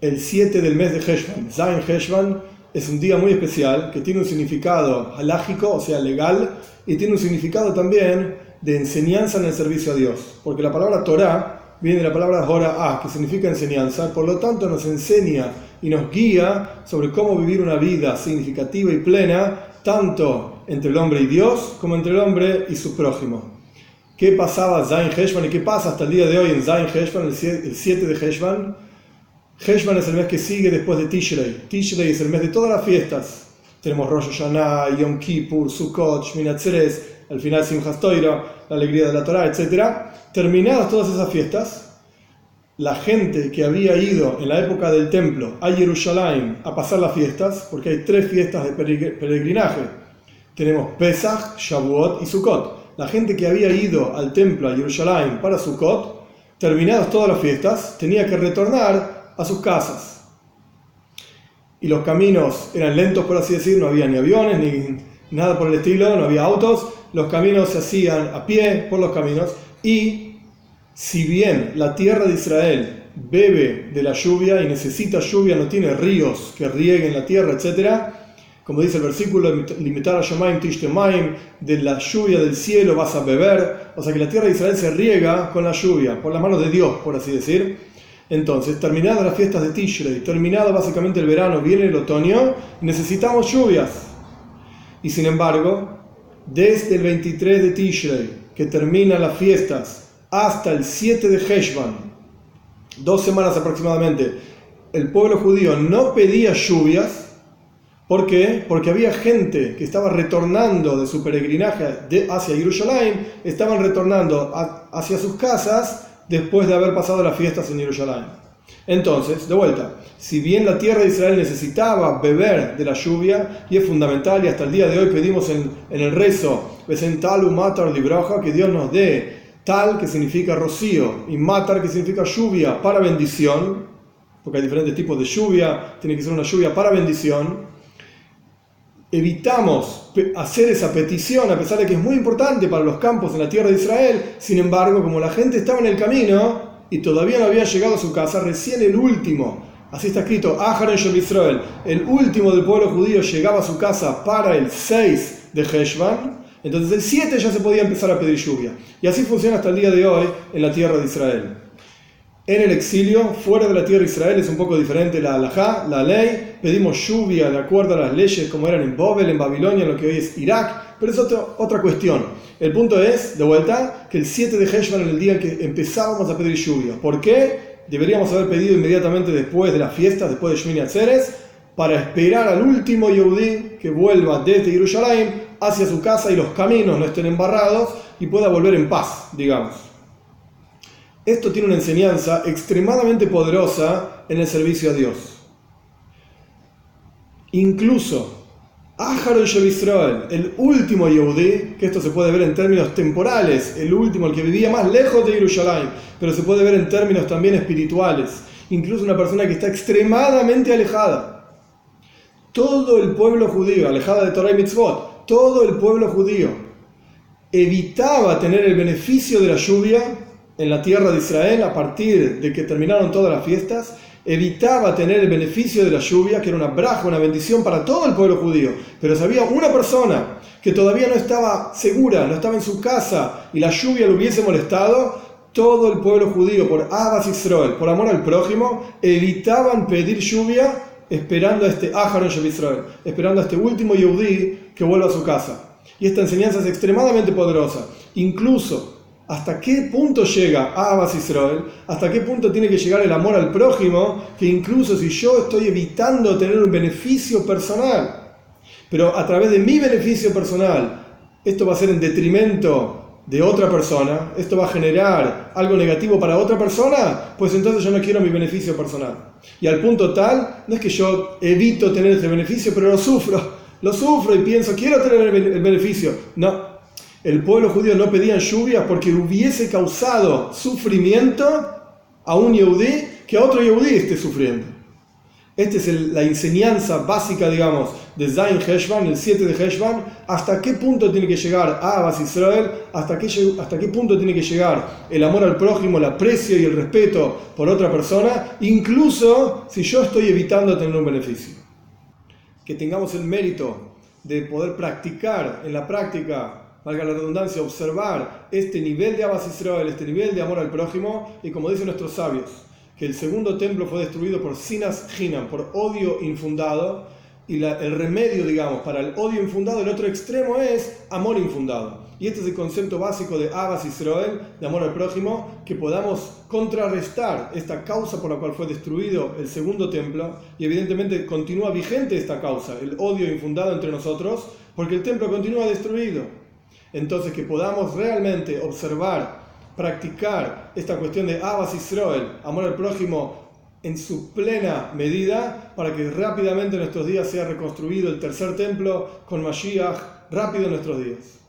el 7 del mes de Heshvan. Zain Heshvan es un día muy especial que tiene un significado halágico, o sea, legal, y tiene un significado también de enseñanza en el servicio a Dios. Porque la palabra Torah viene de la palabra Hora'ah, que significa enseñanza, por lo tanto nos enseña y nos guía sobre cómo vivir una vida significativa y plena, tanto entre el hombre y Dios como entre el hombre y su prójimo. ¿Qué pasaba Zain Heshvan y qué pasa hasta el día de hoy en Zain Heshvan, el 7 de Heshvan? Heshvan es el mes que sigue después de Tishrei. Tishrei es el mes de todas las fiestas. Tenemos Rosh Hashanah, Yom Kippur, Sukkot, Shminat al final Simchas Toira, la alegría de la Torah, etc. Terminadas todas esas fiestas, la gente que había ido en la época del templo a Jerusalén a pasar las fiestas, porque hay tres fiestas de peregrinaje. Tenemos Pesach, Shavuot y Sukkot la gente que había ido al templo a Jerusalén para Sukkot, terminadas todas las fiestas, tenía que retornar a sus casas. Y los caminos eran lentos, por así decir, no había ni aviones ni nada por el estilo, no había autos, los caminos se hacían a pie por los caminos y si bien la tierra de Israel bebe de la lluvia y necesita lluvia, no tiene ríos que rieguen la tierra, etc., como dice el versículo, limitar a Shemaim Tishtemaim, de la lluvia del cielo vas a beber. O sea que la tierra de Israel se riega con la lluvia, por las manos de Dios, por así decir. Entonces, terminadas las fiestas de Tishrei, terminado básicamente el verano, viene el otoño, necesitamos lluvias. Y sin embargo, desde el 23 de Tishrei, que terminan las fiestas, hasta el 7 de Heshvan, dos semanas aproximadamente, el pueblo judío no pedía lluvias, ¿Por qué? Porque había gente que estaba retornando de su peregrinaje hacia Jerusalén, estaban retornando hacia sus casas después de haber pasado las fiestas en Jerusalén. Entonces, de vuelta, si bien la tierra de Israel necesitaba beber de la lluvia, y es fundamental, y hasta el día de hoy pedimos en, el rezo, que Dios nos dé tal que significa rocío, y matar que significa lluvia para bendición, porque hay diferentes tipos de lluvia, tiene que ser una lluvia para bendición evitamos hacer esa petición, a pesar de que es muy importante para los campos en la tierra de Israel, sin embargo, como la gente estaba en el camino y todavía no había llegado a su casa, recién el último, así está escrito, Israel, el último del pueblo judío llegaba a su casa para el 6 de Heshvan, entonces el 7 ya se podía empezar a pedir lluvia. Y así funciona hasta el día de hoy en la tierra de Israel. En el exilio, fuera de la tierra de Israel, es un poco diferente la halajá, la ley. Pedimos lluvia de acuerdo a las leyes como eran en Bobel, en Babilonia, en lo que hoy es Irak. Pero es otra cuestión. El punto es, de vuelta, que el 7 de Heshvan es el día en que empezábamos a pedir lluvia. ¿Por qué? Deberíamos haber pedido inmediatamente después de las fiestas, después de Shmini Atzeres, para esperar al último Yehudí que vuelva desde Jerusalén hacia su casa y los caminos no estén embarrados y pueda volver en paz, digamos. Esto tiene una enseñanza extremadamente poderosa en el servicio a Dios. Incluso Ahar Israel, el último Yehudí, que esto se puede ver en términos temporales, el último, el que vivía más lejos de Jerusalén, pero se puede ver en términos también espirituales, incluso una persona que está extremadamente alejada. Todo el pueblo judío, alejada de Torah y Mitzvot, todo el pueblo judío evitaba tener el beneficio de la lluvia en la tierra de Israel a partir de que terminaron todas las fiestas, evitaba tener el beneficio de la lluvia, que era una braja, una bendición para todo el pueblo judío. Pero si había una persona que todavía no estaba segura, no estaba en su casa y la lluvia le hubiese molestado, todo el pueblo judío, por Abbas Israel, por amor al prójimo, evitaban pedir lluvia esperando a este Aharon Israel, esperando a este último Yehudí que vuelva a su casa. Y esta enseñanza es extremadamente poderosa. Incluso ¿Hasta qué punto llega Abbas Israel? ¿Hasta qué punto tiene que llegar el amor al prójimo? Que incluso si yo estoy evitando tener un beneficio personal, pero a través de mi beneficio personal, esto va a ser en detrimento de otra persona, esto va a generar algo negativo para otra persona, pues entonces yo no quiero mi beneficio personal. Y al punto tal, no es que yo evito tener ese beneficio, pero lo sufro, lo sufro y pienso, quiero tener el beneficio. No, el pueblo judío no pedía lluvia porque hubiese causado sufrimiento a un yehudí que otro yehudí esté sufriendo. Esta es la enseñanza básica, digamos, de Zain Heshvan, el 7 de Heshvan, hasta qué punto tiene que llegar Abbas Israel, hasta qué, hasta qué punto tiene que llegar el amor al prójimo, el aprecio y el respeto por otra persona, incluso si yo estoy evitando tener un beneficio. Que tengamos el mérito de poder practicar en la práctica valga la redundancia, observar este nivel de Abbas Israel, este nivel de amor al prójimo, y como dicen nuestros sabios, que el segundo templo fue destruido por sinas hinam, por odio infundado, y el remedio, digamos, para el odio infundado, el otro extremo es amor infundado. Y este es el concepto básico de Abbas Israel, de amor al prójimo, que podamos contrarrestar esta causa por la cual fue destruido el segundo templo, y evidentemente continúa vigente esta causa, el odio infundado entre nosotros, porque el templo continúa destruido. Entonces que podamos realmente observar practicar esta cuestión de Abbas Israel, amor al prójimo, en su plena medida, para que rápidamente en nuestros días sea reconstruido el tercer templo con Mashiach, rápido en nuestros días.